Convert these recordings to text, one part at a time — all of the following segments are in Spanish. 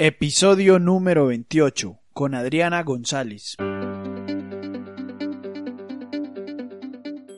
Episodio número 28 con Adriana González.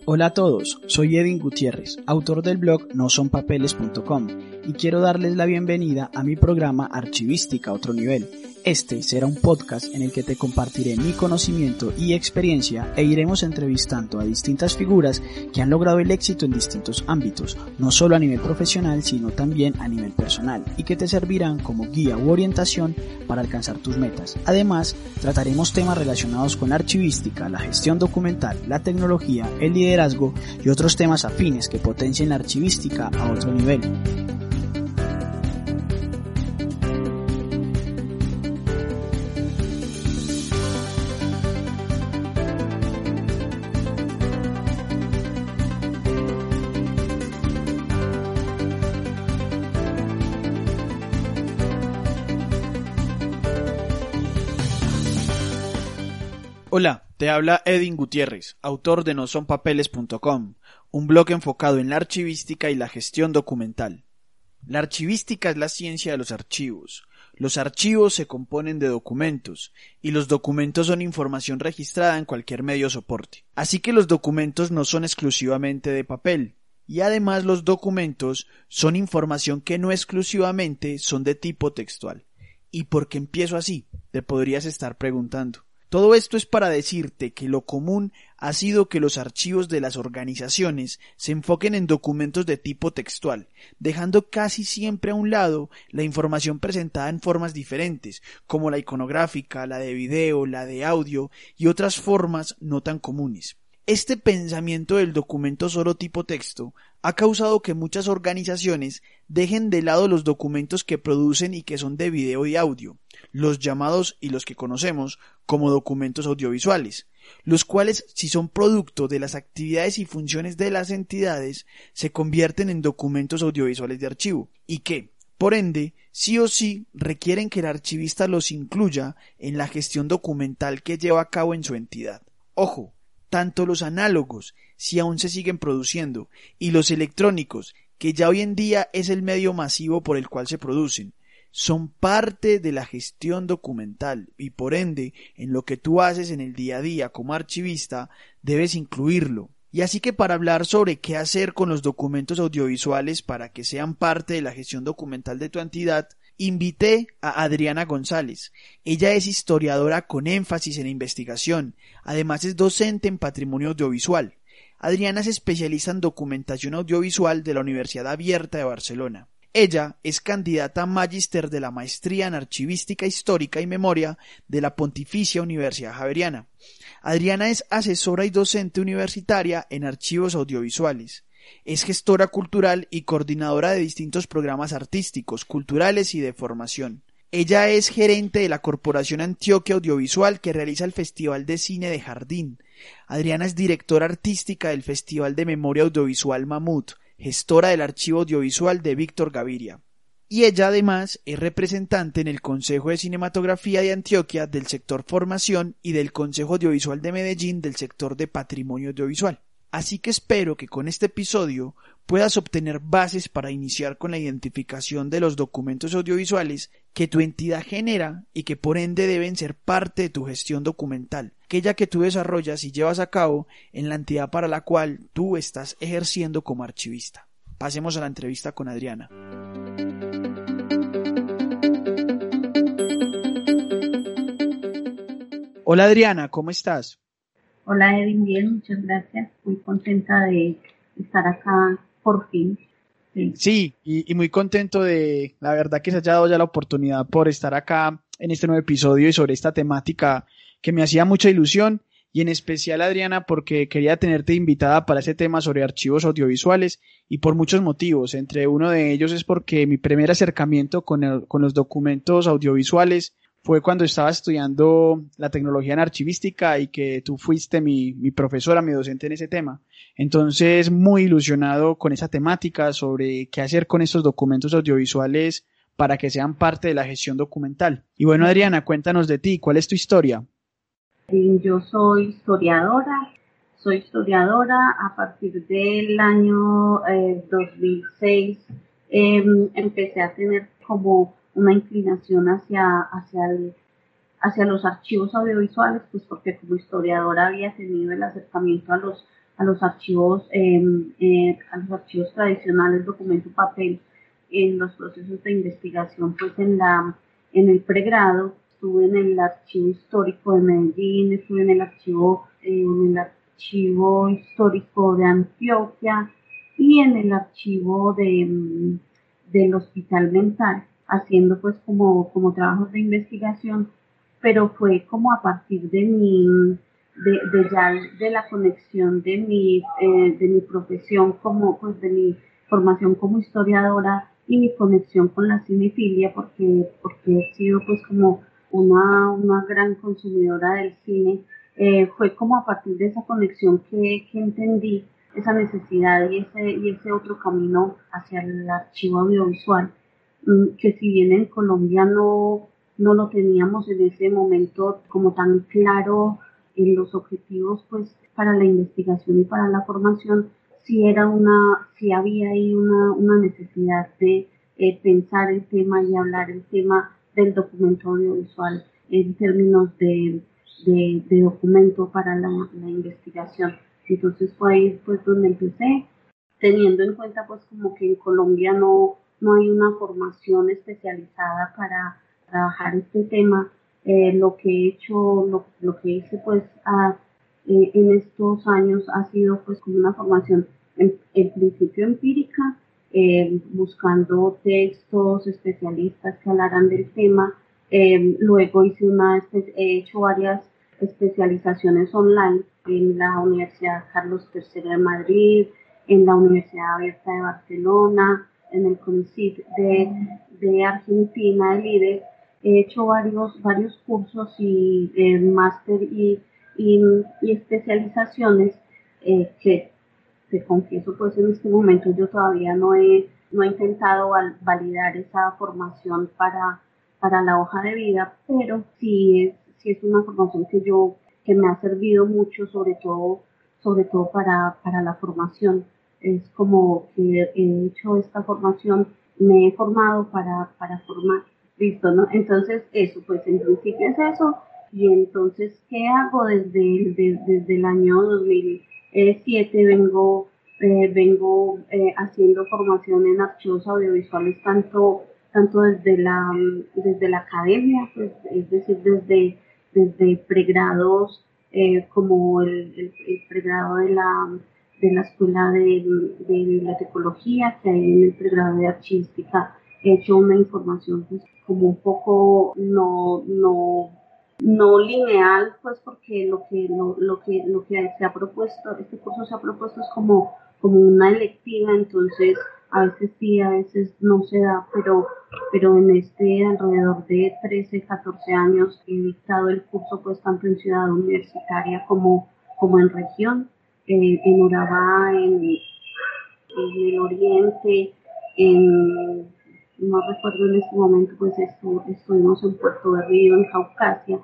Hola a todos, soy Edwin Gutiérrez, autor del blog nosonpapeles.com y quiero darles la bienvenida a mi programa Archivística otro nivel este será un podcast en el que te compartiré mi conocimiento y experiencia e iremos entrevistando a distintas figuras que han logrado el éxito en distintos ámbitos, no solo a nivel profesional, sino también a nivel personal, y que te servirán como guía u orientación para alcanzar tus metas. Además, trataremos temas relacionados con la archivística, la gestión documental, la tecnología, el liderazgo y otros temas afines que potencien la archivística a otro nivel. Hola, te habla Edwin Gutiérrez, autor de nosonpapeles.com, un blog enfocado en la archivística y la gestión documental. La archivística es la ciencia de los archivos. Los archivos se componen de documentos, y los documentos son información registrada en cualquier medio soporte. Así que los documentos no son exclusivamente de papel, y además los documentos son información que no exclusivamente son de tipo textual. ¿Y por qué empiezo así? Te podrías estar preguntando. Todo esto es para decirte que lo común ha sido que los archivos de las organizaciones se enfoquen en documentos de tipo textual, dejando casi siempre a un lado la información presentada en formas diferentes, como la iconográfica, la de video, la de audio y otras formas no tan comunes. Este pensamiento del documento solo tipo texto ha causado que muchas organizaciones dejen de lado los documentos que producen y que son de video y audio, los llamados y los que conocemos como documentos audiovisuales, los cuales, si son producto de las actividades y funciones de las entidades, se convierten en documentos audiovisuales de archivo, y que, por ende, sí o sí requieren que el archivista los incluya en la gestión documental que lleva a cabo en su entidad. Ojo, tanto los análogos, si aún se siguen produciendo, y los electrónicos, que ya hoy en día es el medio masivo por el cual se producen, son parte de la gestión documental y por ende en lo que tú haces en el día a día como archivista debes incluirlo. Y así que para hablar sobre qué hacer con los documentos audiovisuales para que sean parte de la gestión documental de tu entidad, invité a Adriana González. Ella es historiadora con énfasis en investigación, además es docente en patrimonio audiovisual. Adriana se especializa en documentación audiovisual de la Universidad Abierta de Barcelona. Ella es candidata magíster de la maestría en archivística histórica y memoria de la Pontificia Universidad Javeriana. Adriana es asesora y docente universitaria en archivos audiovisuales. Es gestora cultural y coordinadora de distintos programas artísticos, culturales y de formación. Ella es gerente de la Corporación Antioquia Audiovisual que realiza el Festival de Cine de Jardín. Adriana es directora artística del Festival de Memoria Audiovisual Mamut, gestora del archivo audiovisual de Víctor Gaviria. Y ella además es representante en el Consejo de Cinematografía de Antioquia del sector formación y del Consejo Audiovisual de Medellín del sector de patrimonio audiovisual. Así que espero que con este episodio puedas obtener bases para iniciar con la identificación de los documentos audiovisuales que tu entidad genera y que por ende deben ser parte de tu gestión documental, aquella que tú desarrollas y llevas a cabo en la entidad para la cual tú estás ejerciendo como archivista. Pasemos a la entrevista con Adriana. Hola Adriana, ¿cómo estás? Hola Edwin, bien, muchas gracias. Muy contenta de estar acá por fin. Sí, y, muy contento de la verdad que se haya dado ya la oportunidad por estar acá en este nuevo episodio y sobre esta temática que me hacía mucha ilusión y en especial Adriana porque quería tenerte invitada para ese tema sobre archivos audiovisuales y por muchos motivos. Entre uno de ellos es porque mi primer acercamiento con, con los documentos audiovisuales fue cuando estaba estudiando la tecnología en archivística y que tú fuiste mi, mi profesora, mi docente en ese tema. Entonces, muy ilusionado con esa temática sobre qué hacer con estos documentos audiovisuales para que sean parte de la gestión documental. Y bueno, Adriana, cuéntanos de ti, ¿cuál es tu historia? Yo soy historiadora, soy historiadora a partir del año 2006. Eh, em, empecé a tener como una inclinación hacia, hacia, hacia los archivos audiovisuales, pues porque como historiadora había tenido el acercamiento a los, a los archivos, em, eh, a los archivos tradicionales, documento papel, en los procesos de investigación, pues en la, en el pregrado, estuve en el archivo histórico de Medellín, estuve en el archivo, en el archivo histórico de Antioquia y en el archivo de, del hospital mental haciendo pues como, como trabajos de investigación, pero fue como a partir de mi, de, de ya de la conexión de mi, eh, de mi profesión como, pues de mi formación como historiadora y mi conexión con la cinefilia, porque, porque he sido pues como una, una gran consumidora del cine, eh, fue como a partir de esa conexión que, que entendí esa necesidad y ese, y ese otro camino hacia el archivo audiovisual que si bien en Colombia no, no lo teníamos en ese momento como tan claro en los objetivos pues para la investigación y para la formación, sí era una, sí había ahí una, una necesidad de eh, pensar el tema y hablar el tema del documento audiovisual en términos de, de, de documento para la, la, investigación. Entonces fue ahí pues donde empecé, teniendo en cuenta pues como que en Colombia no, no hay una formación especializada para trabajar este tema. Eh, lo que he hecho, lo, lo que hice pues eh, en estos años ha sido pues como una formación en, principio empírica, eh, buscando textos especialistas que hablaran del tema. Luego hice una, he hecho varias especializaciones online en la Universidad Carlos III de Madrid, en la Universidad Abierta de Barcelona, en el CONICIT de, de Argentina, el IDE, he hecho varios, varios cursos y eh, máster y, y, especializaciones eh, que te confieso pues en este momento yo todavía no he, no he intentado val validar esa formación para, para la hoja de vida, pero sí es, sí es una formación que yo, que me ha servido mucho, sobre todo, sobre todo para, para la formación es como que he hecho esta formación, me he formado para, para formar, listo, ¿no? Entonces, eso, pues en principio es eso. Y entonces, ¿qué hago desde, desde, desde el año 2007? Vengo, eh, vengo eh, haciendo formación en archivos audiovisuales, tanto, tanto desde, la, desde la academia, pues, es decir, desde, desde pregrados eh, como el, pregrado de la de la Escuela de, de Bibliotecología, que en el pregrado de Archivística he hecho una información pues, como un poco no, no, no lineal, pues porque lo que, lo, lo, que, lo que se ha propuesto, este curso se ha propuesto es como, como una electiva, entonces a veces sí, a veces no se da, pero, pero en este alrededor de 13, 14 años he dictado el curso pues tanto en ciudad universitaria como, como en región en, en Urabá, en, en, el oriente, en, no recuerdo en este momento, pues estu, estuvimos en Puerto de Río, en Caucasia.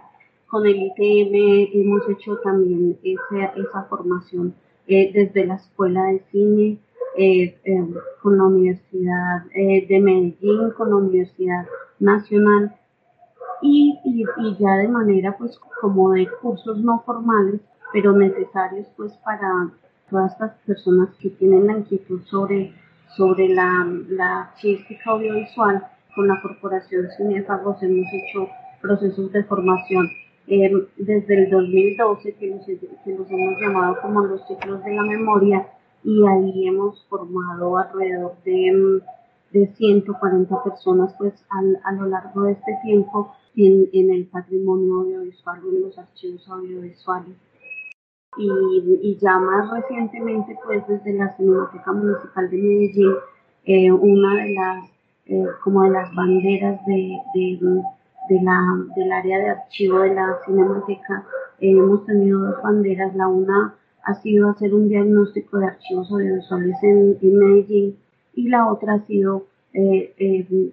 Con el ITM hemos hecho también esa, esa formación eh, desde la Escuela de Cine, eh, eh, con la Universidad de Medellín, con la Universidad Nacional y, y, y, ya de manera pues como de cursos no formales pero necesarios pues para todas estas personas que tienen la inquietud sobre, sobre la, la audiovisual. Con la Corporación Cinefagos hemos hecho procesos de formación eh, desde el 2012 que los, que los hemos llamado como los ciclos de la memoria y ahí hemos formado alrededor de, de 140 personas pues al, a lo largo de este tiempo en, en el patrimonio audiovisual en los archivos audiovisuales y, ya más recientemente, pues desde la Cinemateca Municipal de Medellín, eh, una de las, eh, como de las banderas de, de, la, del área de archivo de la Cinemateca eh, hemos tenido dos banderas. La una ha sido hacer un diagnóstico de archivos audiovisuales en, Medellín y la otra ha sido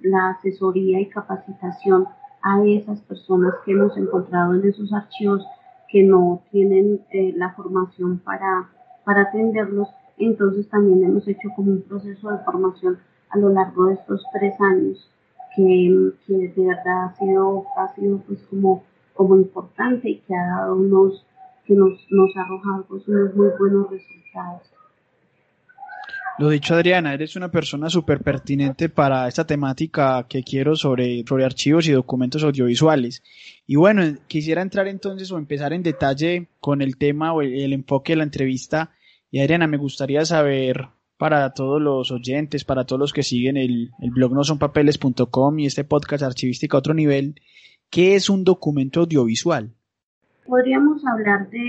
la asesoría y capacitación a esas personas que hemos encontrado en esos archivos que no tienen la formación para, para atenderlos. Entonces también hemos hecho como un proceso de formación a lo largo de estos tres años que, que de verdad ha sido, ha sido pues como, como importante y que ha dado unos, que nos, nos ha arrojado pues unos muy buenos resultados. Lo dicho Adriana, eres una persona súper pertinente para esta temática que quiero sobre, sobre archivos y documentos audiovisuales. Y bueno, quisiera entrar entonces o empezar en detalle con el tema o el enfoque de la entrevista. Y Adriana, me gustaría saber para todos los oyentes, para todos los que siguen el, el blog nosonpapeles.com y este podcast archivística a otro nivel, ¿qué es un documento audiovisual? Podríamos hablar de,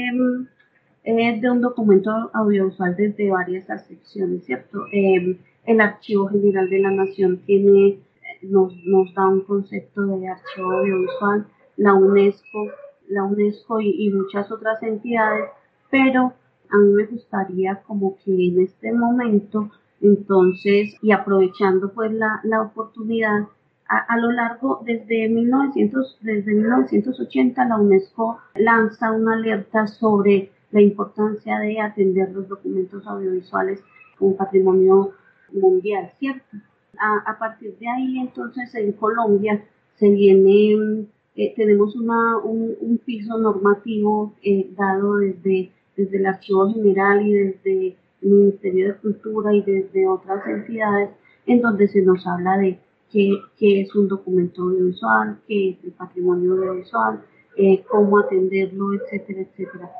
eh, de un documento audiovisual desde varias acepciones, ¿cierto? Eh, el Archivo General de la Nación tiene, nos, nos da un concepto de archivo audiovisual, la UNESCO, la UNESCO y muchas otras entidades, pero a mí me gustaría como que en este momento, entonces, y aprovechando pues la, la oportunidad, a, a, lo largo, desde, 1900, desde 1980, la UNESCO lanza una alerta sobre la importancia de atender los documentos audiovisuales como patrimonio mundial, ¿cierto? A, partir de ahí, entonces, en Colombia se viene, eh, tenemos un, piso normativo eh, dado desde desde el Archivo General y desde el Ministerio de Cultura y desde otras entidades, en donde se nos habla de qué, qué es un documento audiovisual, qué es el patrimonio audiovisual, eh, cómo atenderlo, etcétera, etcétera.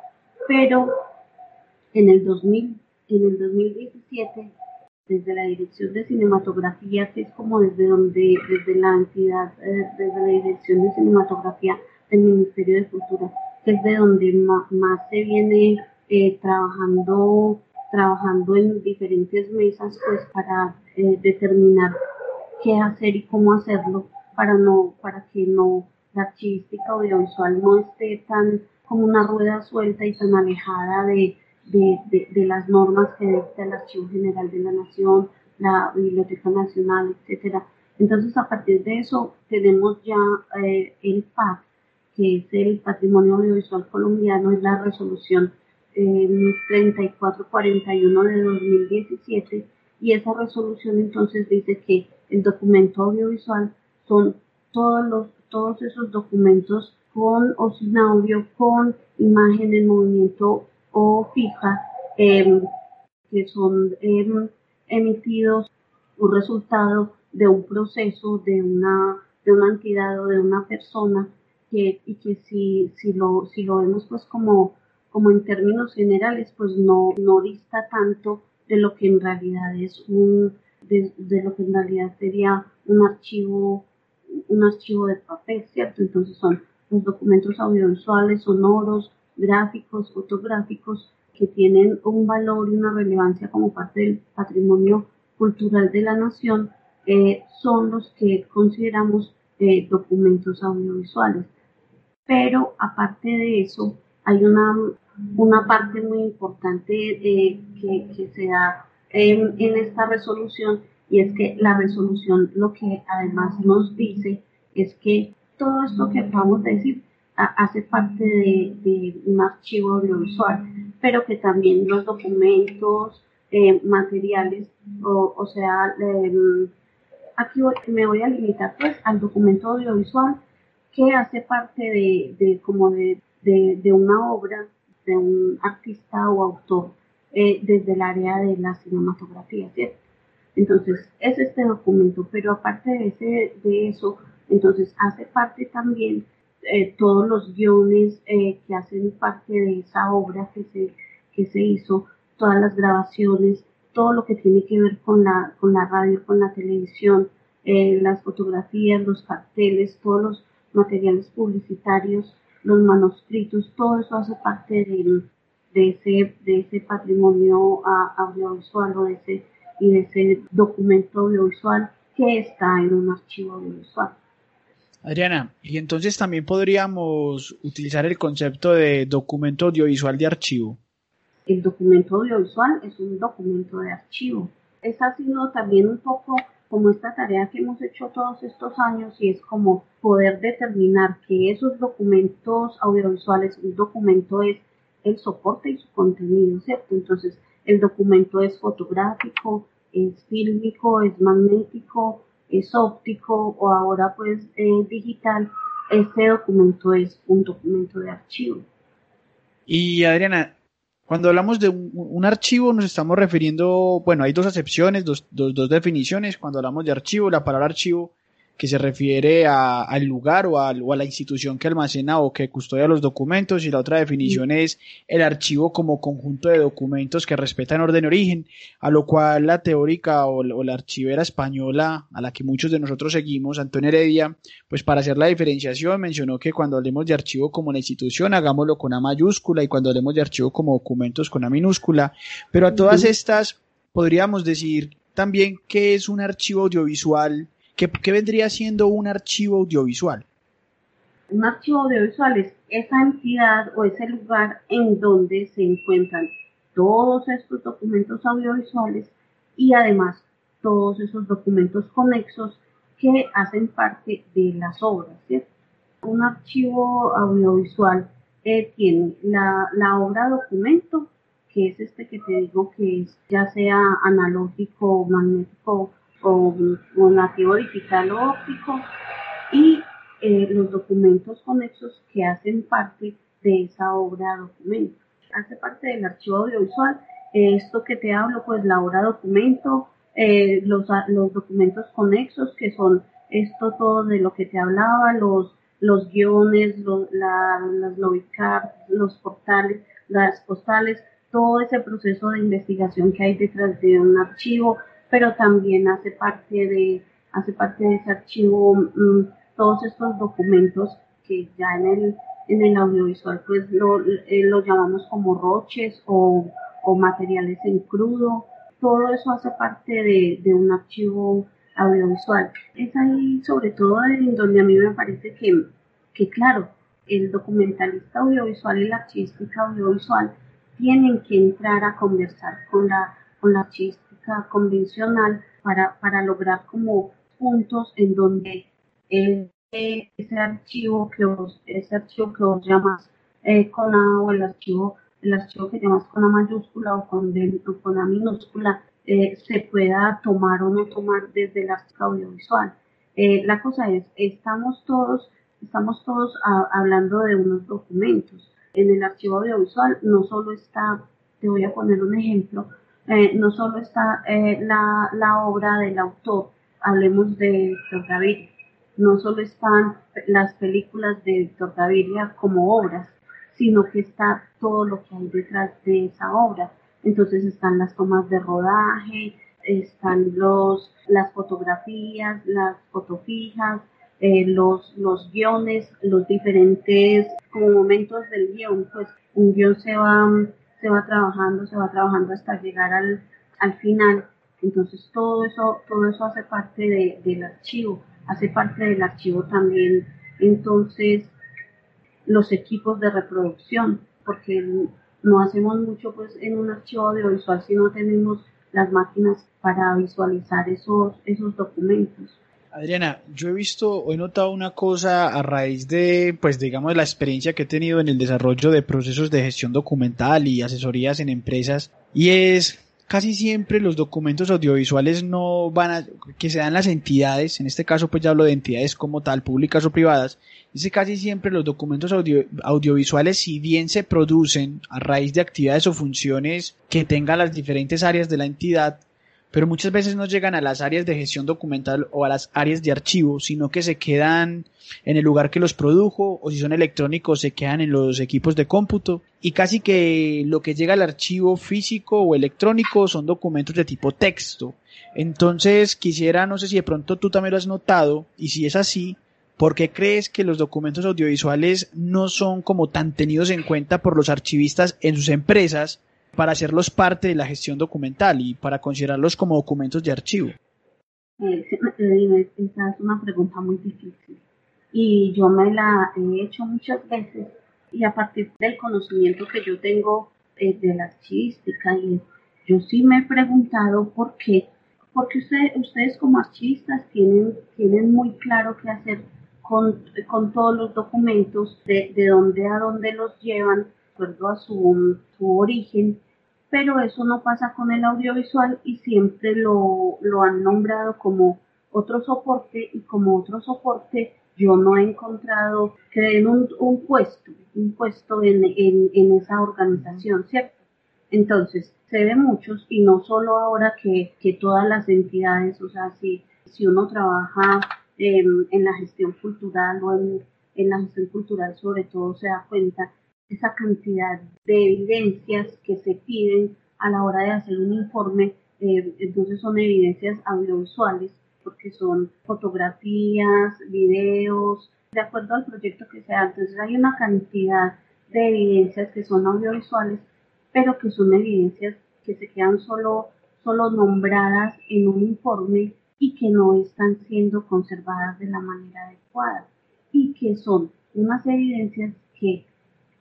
Pero en el 2000, en el 2017, desde la Dirección de Cinematografía, que es como desde donde, desde la entidad, eh, desde la Dirección de Cinematografía del Ministerio de Cultura, que es de donde más, se viene eh, trabajando, trabajando en diferentes mesas pues para eh, determinar qué hacer y cómo hacerlo para no, para que no la archivística audiovisual no esté tan como una rueda suelta y tan alejada de, de, de, las normas que dicta el Archivo General de la Nación, la Biblioteca Nacional, etcétera. Entonces, a partir de eso, tenemos ya eh, el PAC, que es el Patrimonio Audiovisual Colombiano, es la resolución eh, 3441 de 2017 y esa resolución entonces dice que el documento audiovisual son todos los todos esos documentos con o sin audio, con imagen en movimiento o fija, em, que son em, emitidos un resultado de un proceso de una, de una entidad o de una persona y que si, si, lo, si lo vemos pues como, como en términos generales, pues no, no dista tanto de lo que en realidad es un, de, lo que en realidad sería un archivo, un archivo de papel, ¿cierto? Entonces son documentos audiovisuales, sonoros, gráficos, fotográficos, que tienen un valor y una relevancia como parte del patrimonio cultural de la nación, eh, son los que consideramos eh, documentos audiovisuales. Pero aparte de eso hay una, una parte muy importante de, que, se da en, en, esta resolución y es que la resolución lo que además nos dice es que todo esto que acabamos de decir hace parte de, de, un archivo audiovisual, pero que también los documentos eh, materiales, o, o sea, eh, aquí me voy a limitar pues al documento audiovisual que hace parte de, de como de, de, una obra de un artista o autor eh, desde el área de la cinematografía, ¿cierto? Entonces, es este documento, pero aparte de, ese, de eso, entonces hace parte también eh, todos los guiones eh, que hacen parte de esa obra que se, que se hizo, todas las grabaciones, todo lo que tiene que ver con la, con la radio, con la televisión, las fotografías, los carteles, todos los materiales publicitarios, los manuscritos, todo eso hace parte de, de ese, de ese patrimonio audiovisual o de ese, y de ese documento audiovisual que está en un archivo audiovisual. Adriana, y entonces también podríamos utilizar el concepto de documento audiovisual de archivo. El documento audiovisual es un documento de archivo. Es ha sido también un poco como esta tarea que hemos hecho todos estos años y es como poder determinar que esos documentos audiovisuales, un documento es el soporte y su contenido, ¿cierto? Entonces, el documento es fotográfico, es fílmico, es magnético, es óptico o ahora pues digital. Este documento es un documento de archivo. Y Adriana, cuando hablamos de un, archivo nos estamos refiriendo, bueno, hay dos acepciones, dos, dos, definiciones. Cuando hablamos de archivo, la palabra archivo que se refiere al lugar o a, la institución que almacena o que custodia los documentos y la otra definición es el archivo como conjunto de documentos que respetan orden y origen, a lo cual la teórica o, la archivera española a la que muchos de nosotros seguimos, Antonio Heredia, pues para hacer la diferenciación mencionó que cuando hablemos de archivo como la institución hagámoslo con A mayúscula y cuando hablemos de archivo como documentos con A minúscula, pero a todas estas podríamos decir también que es un archivo audiovisual ¿Qué, vendría siendo un archivo audiovisual? Un archivo audiovisual es esa entidad o ese lugar en donde se encuentran todos estos documentos audiovisuales y además todos esos documentos conexos que hacen parte de las obras. Un archivo audiovisual eh, tiene la, la, obra documento, que es este que te digo que es ya sea analógico, magnético o, nativo digital o óptico y eh, los documentos conexos que hacen parte de esa obra documento. Hace parte del archivo audiovisual. esto que te hablo, pues la obra documento, eh, los, los documentos conexos que son esto todo de lo que te hablaba, los, los guiones, las logicards, los portales, las postales, todo ese proceso de investigación que hay detrás de un archivo, pero también hace parte de, hace parte de ese archivo mm, todos estos documentos que ya en el, en el audiovisual pues lo, eh, llamamos como roches o, o, materiales en crudo. Todo eso hace parte de, de un archivo audiovisual. Es ahí sobre todo en donde a mí me parece que, que claro, el documentalista audiovisual y la artística audiovisual tienen que entrar a conversar con la, con la artística convencional para, para lograr como puntos en donde ese archivo que vos, ese archivo que vos llamas eh, con A o el archivo, el archivo que llamas con A mayúscula o con, con A minúscula eh, se pueda tomar o no tomar desde la audiovisual. Eh, la cosa es, estamos todos, estamos todos hablando de unos documentos. En el archivo audiovisual no solo está, te voy a poner un ejemplo, eh, no solo está eh, la, la, obra del autor, hablemos de Víctor Gaviria, no solo están las películas de Víctor Gaviria como obras, sino que está todo lo que hay detrás de esa obra. Entonces están las tomas de rodaje, están los, las fotografías, las fotofijas, eh, los, los guiones, los diferentes momentos del guion, pues un guion se va se va trabajando, se va trabajando hasta llegar al, al final. Entonces todo eso, todo eso hace parte de, del archivo, hace parte del archivo también entonces los equipos de reproducción, porque no hacemos mucho pues en un archivo audiovisual si no tenemos las máquinas para visualizar esos, esos documentos. Adriana, yo he visto o he notado una cosa a raíz de, pues digamos, la experiencia que he tenido en el desarrollo de procesos de gestión documental y asesorías en empresas, y es casi siempre los documentos audiovisuales no van a, que se dan las entidades, en este caso pues ya hablo de entidades como tal, públicas o privadas, dice casi siempre los documentos audiovisuales, si bien se producen a raíz de actividades o funciones que tengan las diferentes áreas de la entidad, pero muchas veces no llegan a las áreas de gestión documental o a las áreas de archivo, sino que se quedan en el lugar que los produjo o si son electrónicos se quedan en los equipos de cómputo y casi que lo que llega al archivo físico o electrónico son documentos de tipo texto. Entonces quisiera, no sé si de pronto tú también lo has notado y si es así, ¿por qué crees que los documentos audiovisuales no son como tan tenidos en cuenta por los archivistas en sus empresas para hacerlos parte de la gestión documental y para considerarlos como documentos de archivo? Eh, esa es una pregunta muy difícil. y yo me la he hecho muchas veces y a partir del conocimiento que yo tengo eh, de la archivística y yo sí me he preguntado por qué, porque ustedes como archivistas tienen, tienen muy claro qué hacer con, con todos los documentos, de, de dónde a dónde los llevan, acuerdo a su, su origen, pero eso no pasa con el audiovisual y siempre lo, lo han nombrado como otro soporte y como otro soporte yo no he encontrado que den un, un puesto, un puesto en, en, en, esa organización, ¿cierto? Entonces, se ve muchos y no solo ahora que, que todas las entidades, o sea, si, si uno trabaja en la gestión cultural o en, en la gestión cultural sobre todo se da cuenta esa cantidad de evidencias que se piden a la hora de hacer un informe, eh, entonces son evidencias audiovisuales porque son fotografías, videos, de acuerdo al proyecto que sea. Entonces hay una cantidad de evidencias que son audiovisuales, pero que son evidencias que se quedan solo, solo nombradas en un informe y que no están siendo conservadas de la manera adecuada y que son unas evidencias que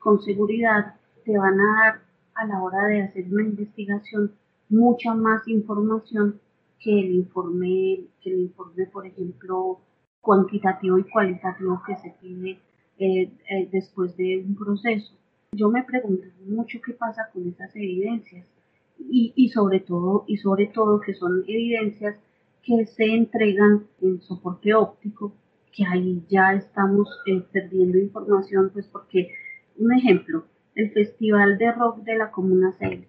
con seguridad te van a dar a la hora de hacer una investigación mucha más información que el informe, que el informe, por ejemplo, cuantitativo y cualitativo que se tiene eh, eh, después de un proceso. Yo me pregunto mucho qué pasa con esas evidencias y, y sobre todo y sobre todo que son evidencias que se entregan en soporte óptico, que ahí ya estamos eh, perdiendo información, pues porque, un ejemplo, el Festival de Rock de la Comuna 6.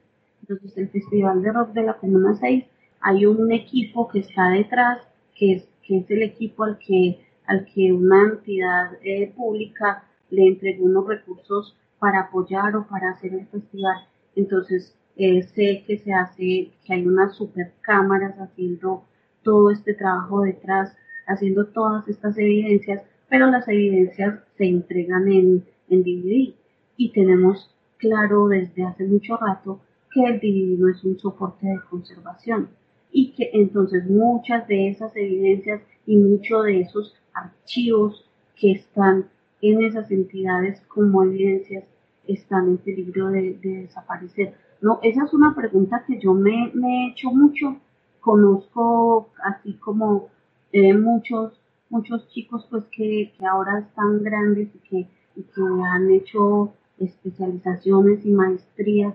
Entonces, el Festival de Rock de la Comuna 6 hay un equipo que está detrás, que es, que es el equipo al que, al que una entidad eh, pública le entregó unos recursos para apoyar o para hacer el festival. Entonces, eh, sé que se hace, que hay unas super cámaras haciendo todo este trabajo detrás, haciendo todas estas evidencias, pero las evidencias se entregan en, en DVD y tenemos claro desde hace mucho rato que el DVD no es un soporte de conservación y que entonces muchas de esas evidencias y muchos de esos archivos que están en esas entidades como evidencias están en peligro de, desaparecer. No, esa es una pregunta que yo me, he hecho mucho. Conozco así como eh, muchos muchos chicos pues que, que, ahora están grandes y que, que han hecho especializaciones y maestrías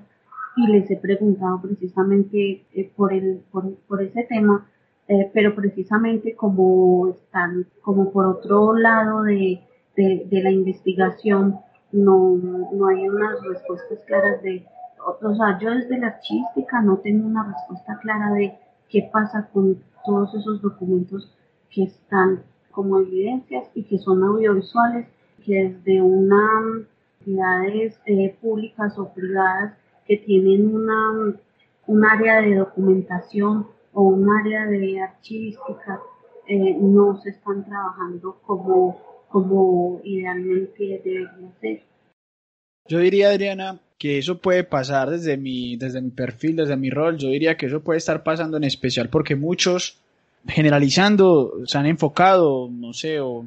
y les he preguntado precisamente eh, por, el, por, por, ese tema, eh, pero precisamente como están como por otro lado de, de, la investigación, no, no hay unas respuestas claras de, o, sea, yo desde la archística no tengo una respuesta clara de qué pasa con todos esos documentos que están como evidencias y que son audiovisuales, desde una entidades eh, públicas o privadas que tienen una, un área de documentación o un área de archivística eh, no se están trabajando como, como idealmente debería ser. Yo diría, Adriana, que eso puede pasar desde mi, desde mi perfil, desde mi rol. Yo diría que eso puede estar pasando en especial porque muchos, generalizando, se han enfocado, no sé, o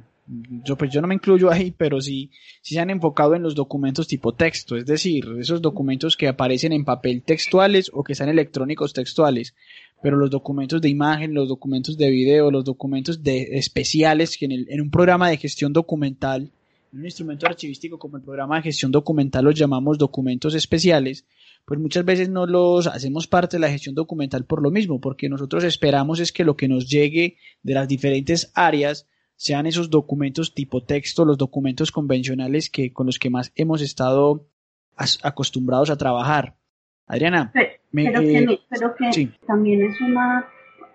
yo pues yo no me incluyo ahí, pero sí, sí se han enfocado en los documentos tipo texto, es decir, esos documentos que aparecen en papel textuales o que están electrónicos textuales, pero los documentos de imagen, los documentos de video, los documentos de especiales que en, en un programa de gestión documental, en un instrumento archivístico como el programa de gestión documental los llamamos documentos especiales, pues muchas veces no los hacemos parte de la gestión documental por lo mismo, porque nosotros esperamos es que lo que nos llegue de las diferentes áreas sean esos documentos tipo texto, los documentos convencionales que con los que más hemos estado acostumbrados a trabajar. Adriana, pero, que, pero que también es una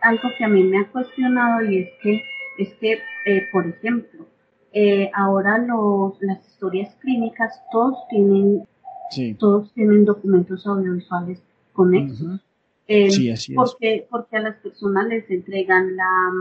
algo que a mí me ha cuestionado y es que es que eh, por ejemplo eh, ahora los las historias clínicas todos tienen todos tienen documentos audiovisuales conexos. Eh, sí, así porque porque a las personas les entregan la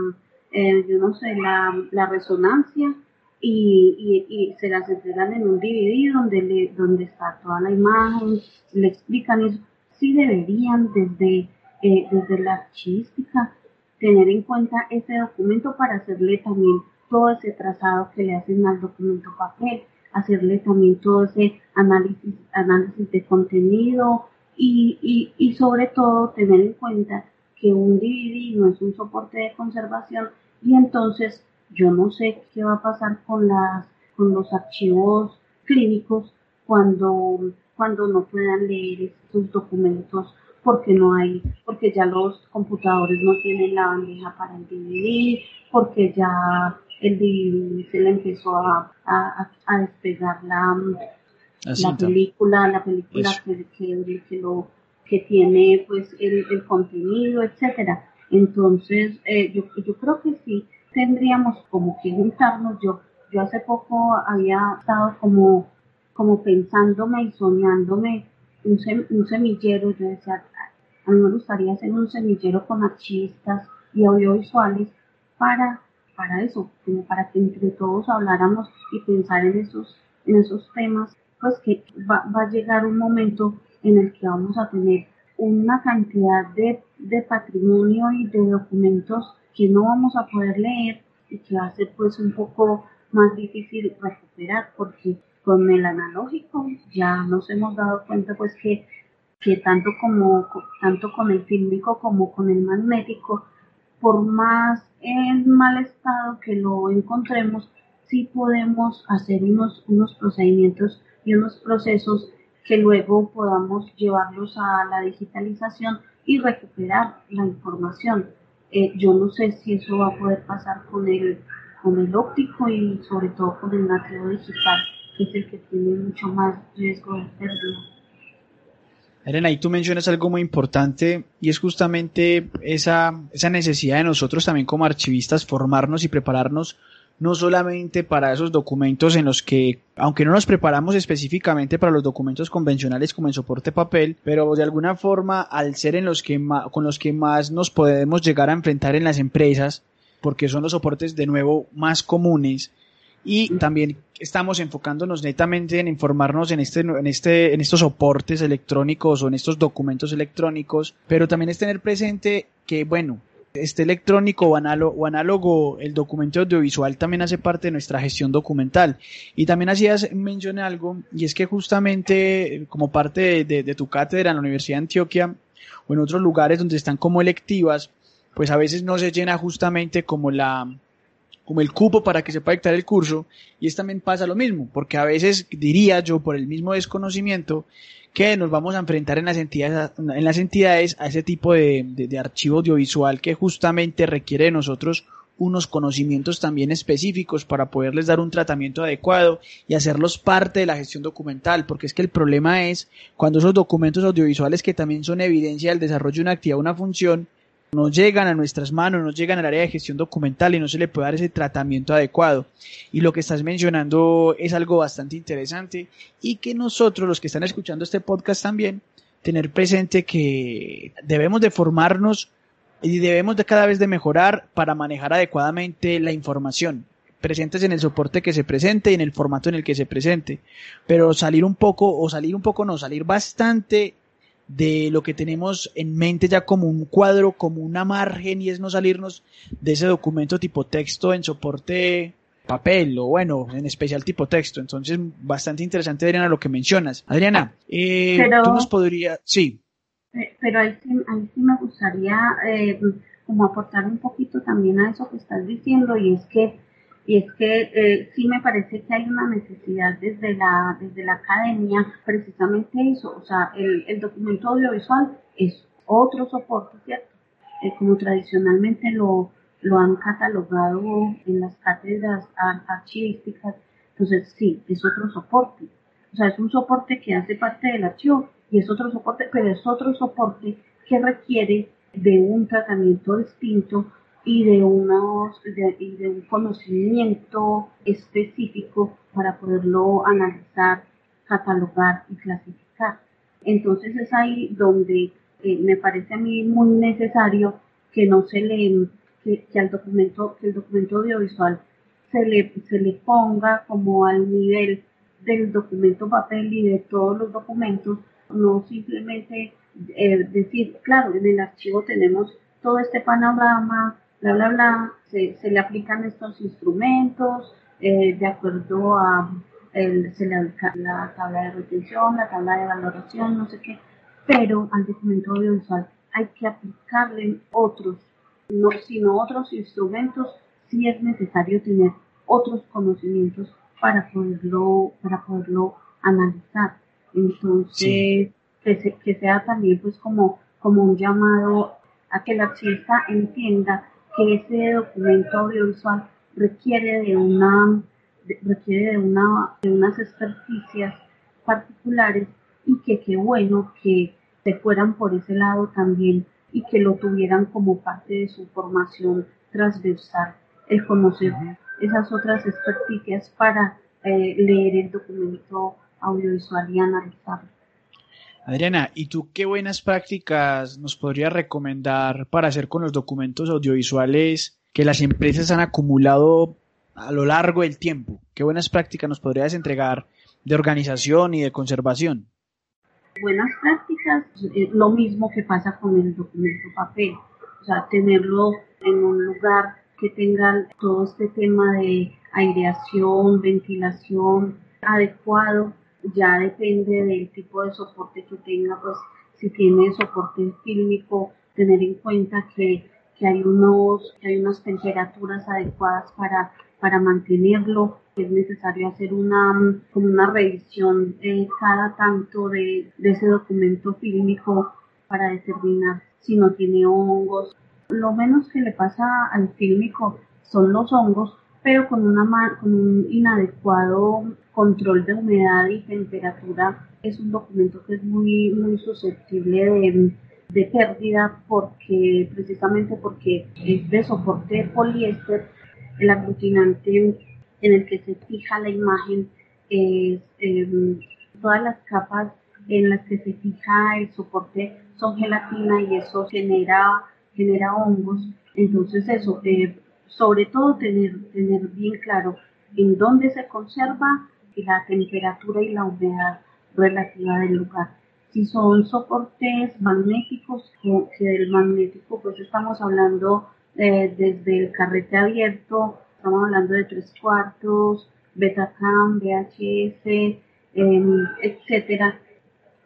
eh, yo no sé, la, resonancia y, y, se las entregan en un DVD donde, le, donde está toda la imagen, le explican eso. Sí deberían desde, eh, desde la archística tener en cuenta ese documento para hacerle también todo ese trazado que le hacen al documento papel, hacerle también todo ese análisis, análisis de contenido y, y, y sobre todo tener en cuenta que un DVD no es un soporte de conservación y entonces yo no sé qué va a pasar con las con los archivos clínicos cuando cuando no puedan leer estos documentos porque no hay, porque ya los computadores no tienen la bandeja para el DVD, porque ya el DVD se le empezó a, a, despegar la, la, película, la película que, que, lo, que tiene pues el, contenido, etcétera. Entonces, eh, yo, yo creo que sí tendríamos como que juntarnos. Yo, yo hace poco había estado como, como pensándome y soñándome un, semillero. Yo decía, a mí me gustaría hacer un semillero con archivistas y audiovisuales para, para eso, para que entre todos habláramos y pensar en esos, en esos temas, pues que va, va a llegar un momento en el que vamos a tener una cantidad de, de patrimonio y de documentos que no vamos a poder leer y que va a ser pues un poco más difícil recuperar porque con el analógico ya nos hemos dado cuenta pues que, que tanto como tanto con el fílmico como con el magnético por más en mal estado que lo encontremos sí podemos hacer unos unos procedimientos y unos procesos que luego podamos llevarlos a la digitalización y recuperar la información eh, yo no sé si eso va a poder pasar con el, con el óptico y sobre todo con el nativo digital, que es el que tiene mucho más riesgo de pérdida. Elena, ahí tú mencionas algo muy importante y es justamente esa, esa necesidad de nosotros también como archivistas formarnos y prepararnos no solamente para esos documentos en los que, aunque no nos preparamos específicamente para los documentos convencionales como en soporte papel, pero de alguna forma al ser en los que con los que más nos podemos llegar a enfrentar en las empresas, porque son los soportes de nuevo más comunes, y también estamos enfocándonos netamente en informarnos en este, en este, en estos soportes electrónicos o en estos documentos electrónicos, pero también es tener presente que, bueno, este electrónico o análogo, el documento audiovisual también hace parte de nuestra gestión documental. Y también hacías mencioné algo, y es que justamente como parte de, tu cátedra en la Universidad de Antioquia o en otros lugares donde están como electivas, pues a veces no se llena justamente como la como el cupo para que se pueda dictar el curso y es también pasa lo mismo, porque a veces diría yo por el mismo desconocimiento que nos vamos a enfrentar en las entidades, en las entidades a ese tipo de, de, archivo audiovisual que justamente requiere de nosotros unos conocimientos también específicos para poderles dar un tratamiento adecuado y hacerlos parte de la gestión documental, porque es que el problema es cuando esos documentos audiovisuales que también son evidencia del desarrollo de una actividad, una función, no llegan a nuestras manos, no llegan al área de gestión documental y no se le puede dar ese tratamiento adecuado. Y lo que estás mencionando es algo bastante interesante y que nosotros, los que están escuchando este podcast también, tener presente que debemos de formarnos y debemos de cada vez de mejorar para manejar adecuadamente la información presentes en el soporte que se presente y en el formato en el que se presente, pero salir un poco o salir un poco no, salir bastante de lo que tenemos en mente ya como un cuadro, como una margen y es no salirnos de ese documento tipo texto en soporte papel o bueno, en especial tipo texto. Entonces, bastante interesante, Adriana, lo que mencionas. Adriana, eh, tú nos podrías, sí. Eh, pero ahí sí, ahí sí me gustaría eh, como aportar un poquito también a eso que estás diciendo y es que y es que eh, sí me parece que hay una necesidad desde la, desde la academia, precisamente eso, o sea, el, el documento audiovisual es otro soporte, ¿cierto? Eh, como tradicionalmente lo, lo han catalogado en las cátedras archivísticas, entonces sí, es otro soporte, o sea, es un soporte que hace parte del archivo y es otro soporte, pero es otro soporte que requiere de un tratamiento distinto y de, unos, de, un conocimiento específico para poderlo analizar, catalogar y clasificar. Entonces es ahí donde eh, me parece a mí muy necesario que no se le, que, al documento, que el documento audiovisual se le, se le ponga como al nivel del documento papel y de todos los documentos, no simplemente eh, decir, claro, en el archivo tenemos todo este panorama bla, bla, bla, se, se le aplican estos instrumentos eh, de acuerdo a, el, se le aplica la tabla de retención, la tabla de valoración, no sé qué, pero al documento audiovisual hay que aplicarle otros, no, sino otros instrumentos, si es necesario tener otros conocimientos para poderlo, para poderlo analizar. Entonces, que, que sea también pues como, como un llamado a que el artista entienda que ese documento audiovisual requiere de una requiere de una de unas experticias particulares y que qué bueno que se fueran por ese lado también y que lo tuvieran como parte de su formación transversal el conocer esas otras experticias para eh, leer el documento audiovisual y analizarlo. Adriana, ¿y tú qué buenas prácticas nos podrías recomendar para hacer con los documentos audiovisuales que las empresas han acumulado a lo largo del tiempo? ¿Qué buenas prácticas nos podrías entregar de organización y de conservación? Buenas prácticas, eh, lo mismo que pasa con el documento papel, o sea, tenerlo en un lugar que tenga todo este tema de aireación, ventilación adecuado ya depende del tipo de soporte que tenga, pues si tiene soporte fílmico, tener en cuenta que, que hay, unos, que hay unas temperaturas adecuadas para, para mantenerlo, es necesario hacer una, como una revisión eh, cada tanto de, de ese documento fílmico para determinar si no tiene hongos. Lo menos que le pasa al fílmico son los hongos, pero con, una, con un inadecuado control de humedad y temperatura es un documento que es muy, muy susceptible de, de pérdida porque precisamente porque es de soporte poliéster, el aglutinante en el que se fija la imagen es em, todas las capas en las que se fija el soporte son gelatina y eso genera genera hongos. Entonces eso eh, sobre todo tener, tener bien claro en dónde se conserva la temperatura y la humedad relativa del lugar. Si son soportes magnéticos, que, del magnético pues estamos hablando eh, desde el carrete abierto, estamos hablando de tres cuartos, Betacam, VHS, eh, etcétera.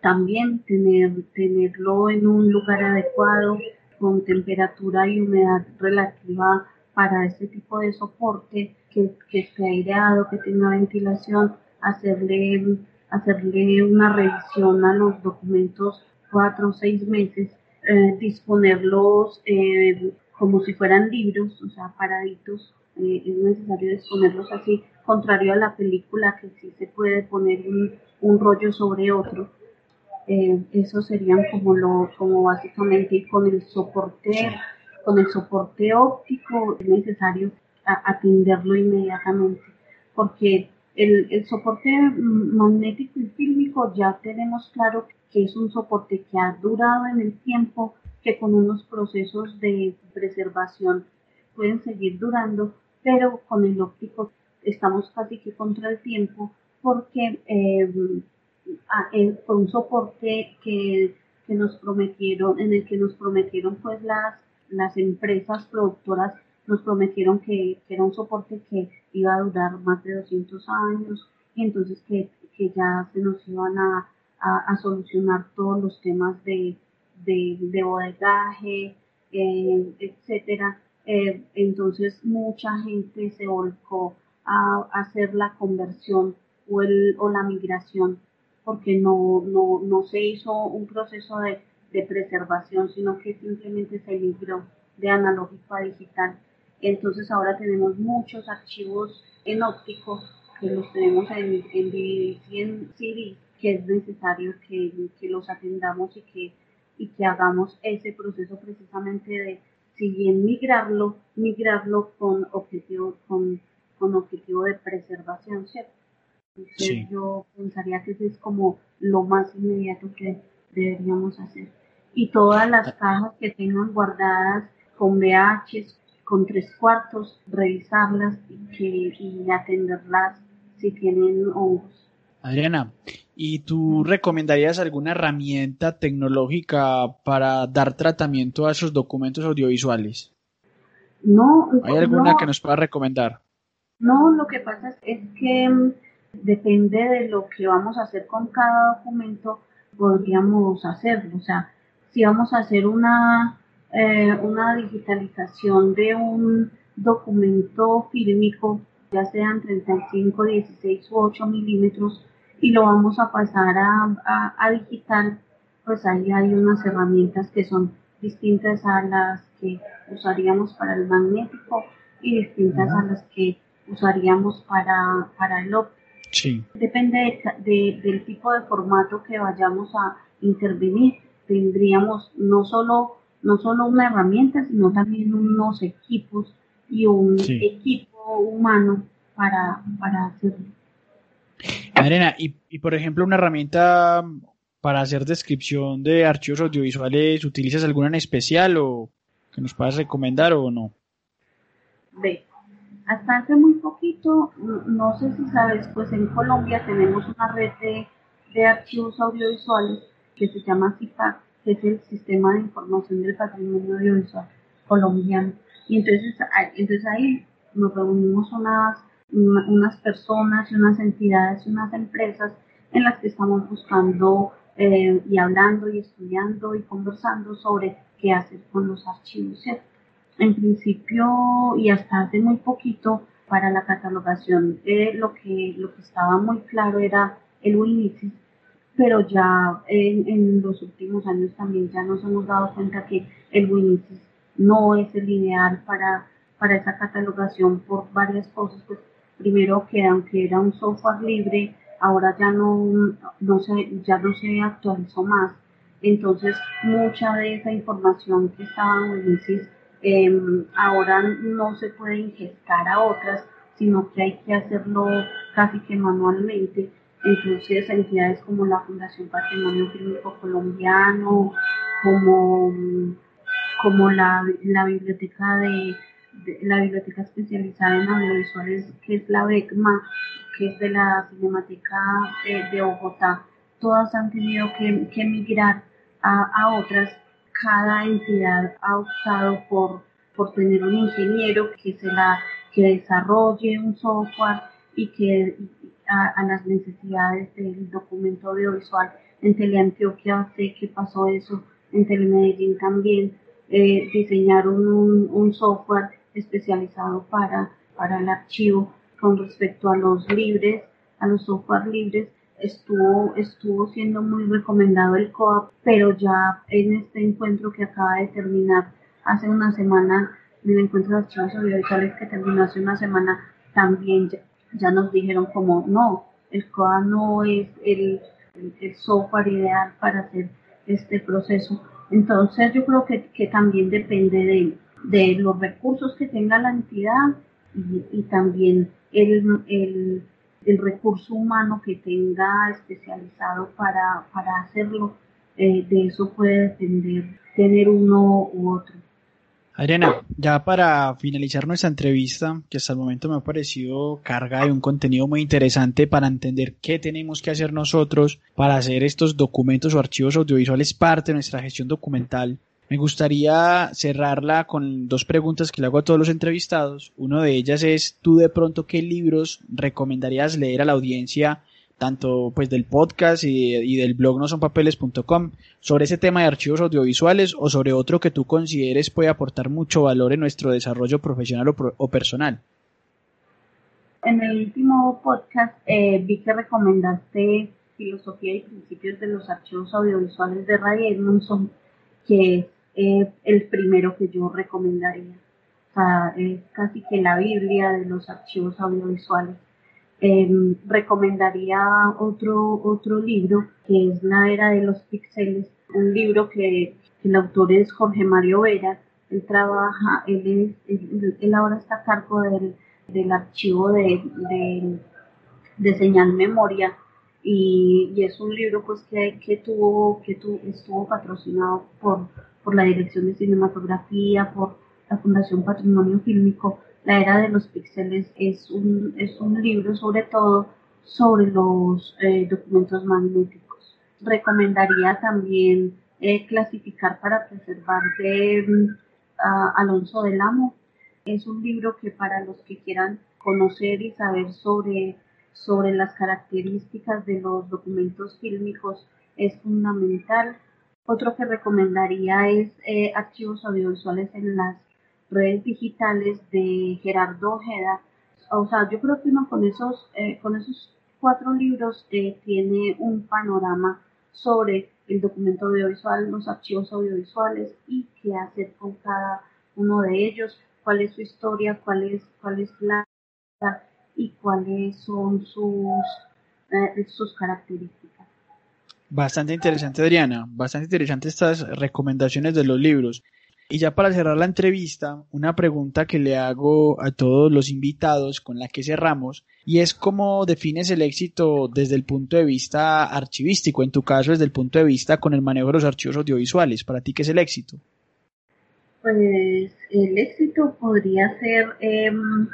También tener, tenerlo en un lugar adecuado, con temperatura y humedad relativa para este tipo de soporte que, que esté aireado, que tenga ventilación, hacerle, hacerle una revisión a los documentos cuatro o seis meses, eh, disponerlos eh, como si fueran libros, o sea, paraditos, eh, es necesario disponerlos así, contrario a la película que sí se puede poner un, un rollo sobre otro. eso serían como lo, como básicamente con el soporte con el soporte óptico es necesario atenderlo inmediatamente porque el, el, soporte magnético y fílmico ya tenemos claro que es un soporte que ha durado en el tiempo, que con unos procesos de preservación pueden seguir durando, pero con el óptico estamos casi que contra el tiempo porque eh, fue un soporte que, que nos prometieron, en el que nos prometieron pues las las empresas productoras nos prometieron que, era un soporte que iba a durar más de 200 años y entonces que, ya se nos iban a, solucionar todos los temas de, de, bodegaje, eh, etcétera. Eh, entonces mucha gente se volcó a, hacer la conversión o, el, o la migración porque no, no, no se hizo un proceso de de preservación, sino que simplemente se migró de analógico a digital. Entonces ahora tenemos muchos archivos en óptico que los tenemos en, en DVD y en CD, que es necesario que, que, los atendamos y que, y que hagamos ese proceso precisamente de, si bien migrarlo, migrarlo con objetivo, con, con objetivo de preservación, ¿cierto? Entonces yo pensaría que ese es como lo más inmediato que deberíamos hacer y todas las cajas que tengan guardadas con VH, con tres cuartos, revisarlas y, que, y atenderlas si tienen hongos. Adriana, ¿y tú recomendarías alguna herramienta tecnológica para dar tratamiento a esos documentos audiovisuales? No. ¿Hay alguna que nos pueda recomendar? No, lo que pasa es, que mm, depende de lo que vamos a hacer con cada documento, podríamos hacerlo. O sea, si vamos a hacer una, eh, una digitalización de un documento fílmico, ya sean 35, 16 u 8 milímetros, y lo vamos a pasar a, a digital, pues ahí hay unas herramientas que son distintas a las que usaríamos para el magnético y distintas a las que usaríamos para, para el óptico. Sí. Depende de, del tipo de formato que vayamos a intervenir. Tendríamos no solo, no solo una herramienta, sino también unos equipos y un equipo humano para, para hacerlo. Arena, y, y por ejemplo, una herramienta para hacer descripción de archivos audiovisuales, ¿utilizas alguna en especial o que nos puedas recomendar o no? Ve, hasta hace muy poquito, no sé si sabes, pues en Colombia tenemos una red de, archivos audiovisuales que se llama CIPAC, que es el Sistema de Información del Patrimonio Audiovisual Colombiano. Y entonces, entonces ahí nos reunimos unas, unas personas unas entidades y unas empresas en las que estamos buscando eh, y hablando y estudiando y conversando sobre qué hacer con los archivos, En principio y hasta hace muy poquito para la catalogación eh, lo que lo que estaba muy claro era el WinITIS, pero ya en, los últimos años también ya nos hemos dado cuenta que el WinITIS no es el ideal para, para esa catalogación por varias cosas. Pues primero que aunque era un software libre, ahora ya no, no se, ya no se actualizó más. Entonces, mucha de esa información que estaba en Unisys em, ahora no se puede ingestar a otras, sino que hay que hacerlo casi que manualmente. Entonces, entidades como la Fundación Patrimonio Fílmico Colombiano, como, como la, la Biblioteca de la biblioteca especializada en audiovisuales, que es la BECMA, que es de la Cinemateca de, Bogotá, todas han tenido que, que migrar a, otras. Cada entidad ha optado por, por tener un ingeniero que, se la, que desarrolle un software y que a, las necesidades del documento audiovisual. En Teleantioquia sé que pasó eso, en Telemedellín también eh, diseñaron un, un software especializado para, para el archivo con respecto a los libres, a los software libres, estuvo, estuvo siendo muy recomendado el COAP, pero ya en este encuentro que acaba de terminar hace una semana, el encuentro de archivos audiovisuales que terminó hace una semana, también ya, nos dijeron como no, el COA no es el, el, software ideal para hacer este proceso. Entonces yo creo que, que también depende de, de los recursos que tenga la entidad y, también el, el, el, recurso humano que tenga especializado para, para hacerlo. Eh, de eso puede depender tener uno u otro. Adriana, ya para finalizar nuestra entrevista, que hasta el momento me ha parecido carga de un contenido muy interesante para entender qué tenemos que hacer nosotros para hacer estos documentos o archivos audiovisuales parte de nuestra gestión documental, me gustaría cerrarla con dos preguntas que le hago a todos los entrevistados. Una de ellas es, ¿tú de pronto qué libros recomendarías leer a la audiencia, tanto pues del podcast y, del blog no son papeles.com, sobre ese tema de archivos audiovisuales o sobre otro que tú consideres puede aportar mucho valor en nuestro desarrollo profesional o, personal? En el último podcast eh, vi que recomendaste Filosofía y Principios de los Archivos Audiovisuales de Ray Edmondson, que es el primero que yo recomendaría. O sea, es casi que la Biblia de los archivos audiovisuales. Em, recomendaría otro, otro libro que es La Era de los Pixeles, un libro que, el autor es Jorge Mario Vera. Él trabaja, él, él, ahora está a cargo del, archivo de, de, de señal memoria y, y, es un libro pues que, que tuvo que tu, estuvo patrocinado por por la Dirección de Cinematografía, por la Fundación Patrimonio Fílmico. La Era de los Píxeles es un, es un libro sobre todo sobre los eh, documentos magnéticos. Recomendaría también eh, clasificar para preservar de mm, Alonso del Amo. Es un libro que para los que quieran conocer y saber sobre, sobre las características de los documentos fílmicos es fundamental. Otro que recomendaría es eh, Archivos Audiovisuales en las redes digitales de Gerardo Ojeda. O sea, yo creo que uno con esos, eh, con esos cuatro libros eh, tiene un panorama sobre el documento audiovisual, los archivos audiovisuales y qué hacer con cada uno de ellos, cuál es su historia, cuál es, cuál es la y cuáles son sus, eh, sus características. Bastante interesante, Adriana. Bastante interesante estas recomendaciones de los libros. Y ya para cerrar la entrevista, una pregunta que le hago a todos los invitados con la que cerramos, y es cómo defines el éxito desde el punto de vista archivístico, en tu caso desde el punto de vista con el manejo de los archivos audiovisuales. ¿Para ti qué es el éxito? Pues el éxito podría ser em,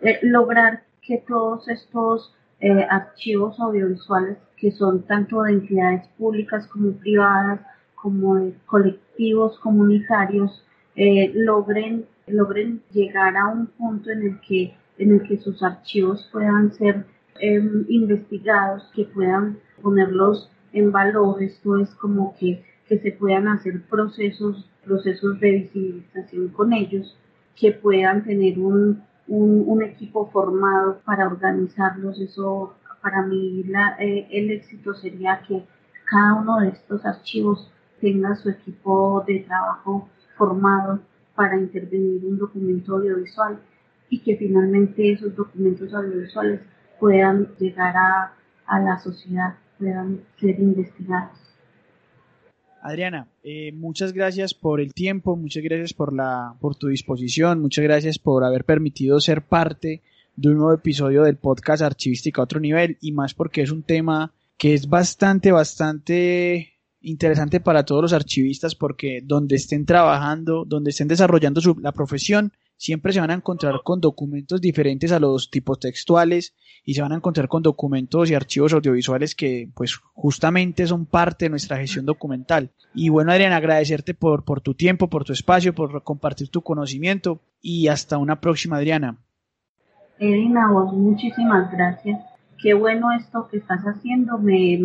eh, lograr que todos estos eh, archivos audiovisuales que son tanto de entidades públicas como privadas, como de colectivos comunitarios eh, logren, logren llegar a un punto en el que, en el que sus archivos puedan ser em, investigados, que puedan ponerlos en valor. Esto es como que, que se puedan hacer procesos, procesos de visibilización con ellos, que puedan tener un, un, equipo formado para organizarlos. Eso para mí eh, el éxito sería que cada uno de estos archivos tenga su equipo de trabajo formado para intervenir un documento audiovisual y que finalmente esos documentos audiovisuales puedan llegar a, a la sociedad, puedan ser investigados. Adriana, eh, muchas gracias por el tiempo, muchas gracias por la, por tu disposición, muchas gracias por haber permitido ser parte de un nuevo episodio del podcast Archivística a otro nivel y más porque es un tema que es bastante, bastante interesante para todos los archivistas porque donde estén trabajando, donde estén desarrollando su, la profesión, siempre se van a encontrar con documentos diferentes a los tipos textuales y se van a encontrar con documentos y archivos audiovisuales que pues justamente son parte de nuestra gestión documental. Y bueno, Adrián, agradecerte por, por tu tiempo, por tu espacio, por compartir tu conocimiento y hasta una próxima, Adriana. Edina, vos muchísimas gracias. Qué bueno esto que estás haciendo. Me,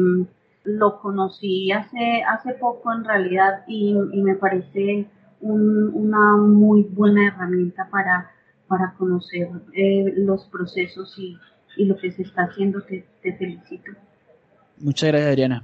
lo conocí hace, hace poco en realidad y, me parece una muy buena herramienta para, para conocer eh, los procesos y, y, lo que se está haciendo. Te, te felicito. Muchas gracias, Adriana.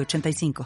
85